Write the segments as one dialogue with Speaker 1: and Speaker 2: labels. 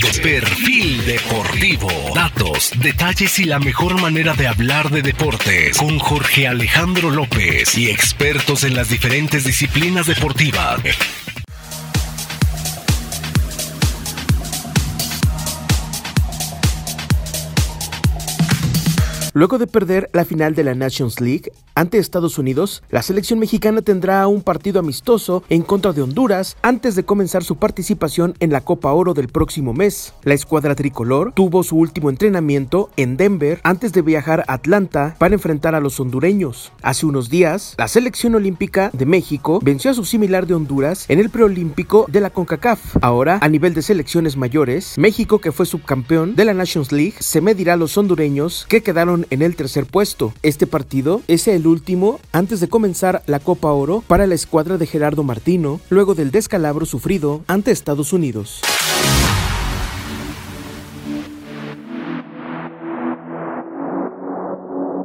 Speaker 1: Perfil Deportivo. Datos, detalles y la mejor manera de hablar de deportes con Jorge Alejandro López y expertos en las diferentes disciplinas deportivas.
Speaker 2: Luego de perder la final de la Nations League ante Estados Unidos, la selección mexicana tendrá un partido amistoso en contra de Honduras antes de comenzar su participación en la Copa Oro del próximo mes. La escuadra tricolor tuvo su último entrenamiento en Denver antes de viajar a Atlanta para enfrentar a los hondureños. Hace unos días, la selección olímpica de México venció a su similar de Honduras en el preolímpico de la CONCACAF. Ahora, a nivel de selecciones mayores, México, que fue subcampeón de la Nations League, se medirá a los hondureños que quedaron en el tercer puesto. Este partido es el último antes de comenzar la Copa Oro para la escuadra de Gerardo Martino, luego del descalabro sufrido ante Estados Unidos.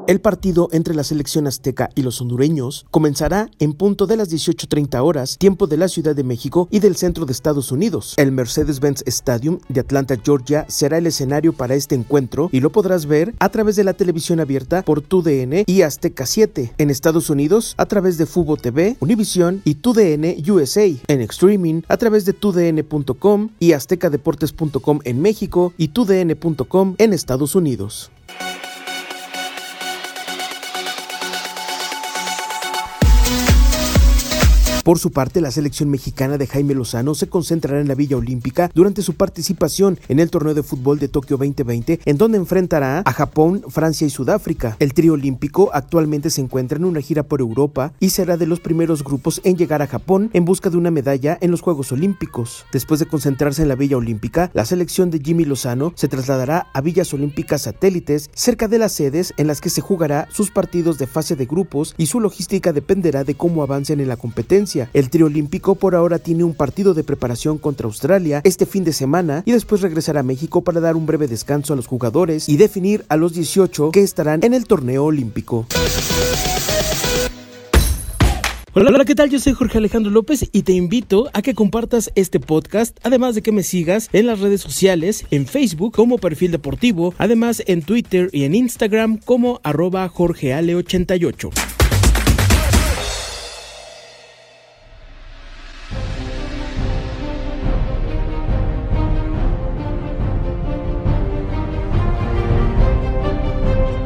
Speaker 2: El partido entre la selección azteca y los hondureños comenzará en punto de las 18.30 horas, tiempo de la Ciudad de México y del centro de Estados Unidos. El Mercedes-Benz Stadium de Atlanta, Georgia, será el escenario para este encuentro y lo podrás ver a través de la televisión abierta por TUDN y Azteca 7. En Estados Unidos, a través de Fubo TV, Univision y TUDN USA. En streaming, a través de TUDN.com y aztecadeportes.com en México y TUDN.com en Estados Unidos. Por su parte, la selección mexicana de Jaime Lozano se concentrará en la Villa Olímpica durante su participación en el torneo de fútbol de Tokio 2020, en donde enfrentará a Japón, Francia y Sudáfrica. El trío olímpico actualmente se encuentra en una gira por Europa y será de los primeros grupos en llegar a Japón en busca de una medalla en los Juegos Olímpicos. Después de concentrarse en la Villa Olímpica, la selección de Jimmy Lozano se trasladará a villas olímpicas satélites cerca de las sedes en las que se jugará sus partidos de fase de grupos y su logística dependerá de cómo avancen en la competencia. El trío olímpico por ahora tiene un partido de preparación contra Australia este fin de semana y después regresará a México para dar un breve descanso a los jugadores y definir a los 18 que estarán en el torneo olímpico. Hola, hola, ¿qué tal? Yo soy Jorge Alejandro López y te invito a que compartas este podcast, además de que me sigas en las redes sociales, en Facebook como Perfil Deportivo, además en Twitter y en Instagram como arroba jorgeale88.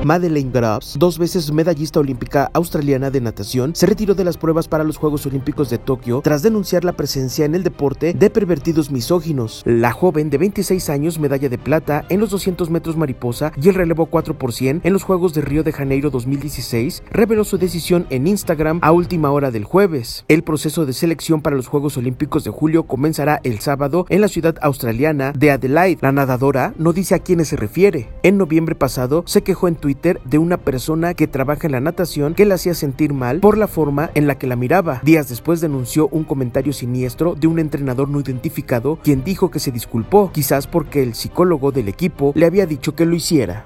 Speaker 2: Madeleine Grubbs, dos veces medallista olímpica australiana de natación, se retiró de las pruebas para los Juegos Olímpicos de Tokio tras denunciar la presencia en el deporte de pervertidos misóginos. La joven de 26 años, medalla de plata en los 200 metros mariposa y el relevo 4 en los Juegos de Río de Janeiro 2016, reveló su decisión en Instagram a última hora del jueves. El proceso de selección para los Juegos Olímpicos de julio comenzará el sábado en la ciudad australiana de Adelaide. La nadadora no dice a quiénes se refiere. En noviembre pasado se quejó en Twitter de una persona que trabaja en la natación que la hacía sentir mal por la forma en la que la miraba. Días después denunció un comentario siniestro de un entrenador no identificado quien dijo que se disculpó, quizás porque el psicólogo del equipo le había dicho que lo hiciera.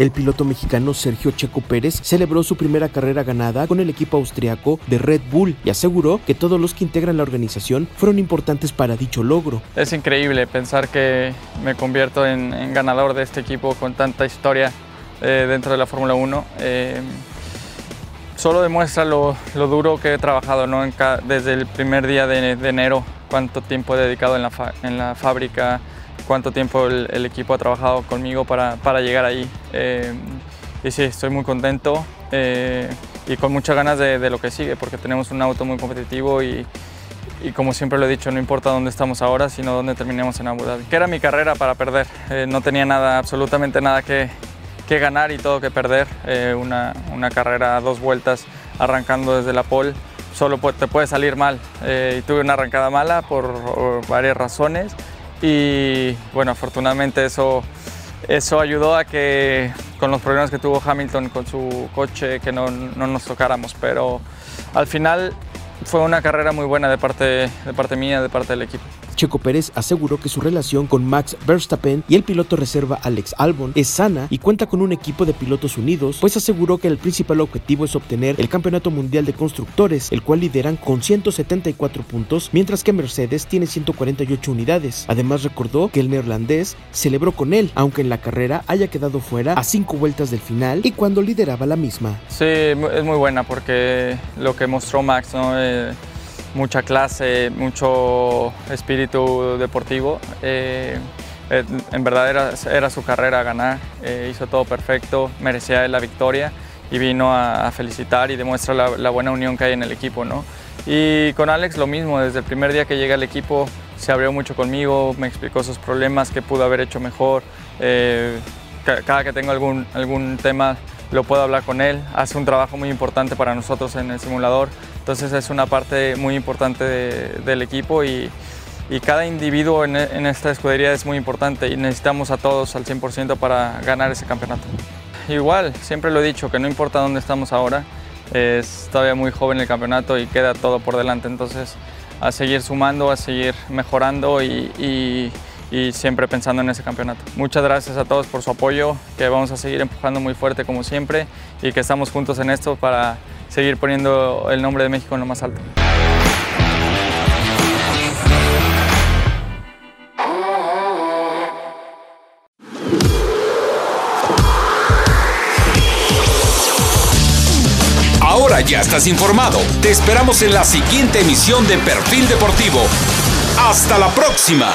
Speaker 2: El piloto mexicano Sergio Checo Pérez celebró su primera carrera ganada con el equipo austriaco de Red Bull y aseguró que todos los que integran la organización fueron importantes para dicho logro.
Speaker 3: Es increíble pensar que me convierto en, ganador de este equipo con tanta historia eh, dentro de la Fórmula 1. Eh, solo demuestra lo, duro que he trabajado ¿no? desde el primer día de, enero, cuánto tiempo he dedicado en la, en la fábrica, cuánto tiempo el, equipo ha trabajado conmigo para, para llegar ahí. Eh, y sí, estoy muy contento eh, y con muchas ganas de, lo que sigue, porque tenemos un auto muy competitivo y, y, como siempre lo he dicho, no importa dónde estamos ahora, sino dónde terminemos en Abu Dhabi. Que era mi carrera para perder, eh, no tenía nada, absolutamente nada que, que ganar y todo que perder. una, una, carrera a dos vueltas arrancando desde la pole, solo te puede salir mal. y tuve una arrancada mala por varias razones y bueno, afortunadamente eso, eso ayudó a que con los problemas que tuvo Hamilton con su coche que no, no nos tocáramos, pero al final fue una carrera muy buena de parte, de parte mía, de parte del equipo.
Speaker 2: Checo Pérez aseguró que su relación con Max Verstappen y el piloto reserva Alex Albon es sana y cuenta con un equipo de pilotos unidos, pues aseguró que el principal objetivo es obtener el Campeonato Mundial de Constructores, el cual lideran con 174 puntos, mientras que Mercedes tiene 148 unidades. Además recordó que el neerlandés celebró con él, aunque en la carrera haya quedado fuera a cinco vueltas del final y cuando lideraba la misma.
Speaker 3: Sí, es muy buena porque lo que mostró Max, ¿no? Eh, mucha clase, mucho espíritu deportivo. Eh, eh, en verdad era, era, su carrera ganar, eh, hizo todo perfecto, merecía la victoria y vino a, felicitar y demuestra la, buena unión que hay en el equipo. ¿no? Y con Alex lo mismo, desde el primer día que llega al equipo se abrió mucho conmigo, me explicó sus problemas, qué pudo haber hecho mejor. cada que tengo algún, algún tema lo puedo hablar con él, hace un trabajo muy importante para nosotros en el simulador, entonces es una parte muy importante del equipo y, cada individuo en, esta escudería es muy importante y necesitamos a todos al 100% para ganar ese campeonato. Igual, siempre lo he dicho, que no importa dónde estamos ahora, es todavía muy joven el campeonato y queda todo por delante, entonces a seguir sumando, a seguir mejorando y y siempre pensando en ese campeonato. Muchas gracias a todos por su apoyo, que vamos a seguir empujando muy fuerte como siempre y que estamos juntos en esto para seguir poniendo el nombre de México en lo más alto.
Speaker 1: Ahora ya estás informado. Te esperamos en la siguiente emisión de Perfil Deportivo. Hasta la próxima.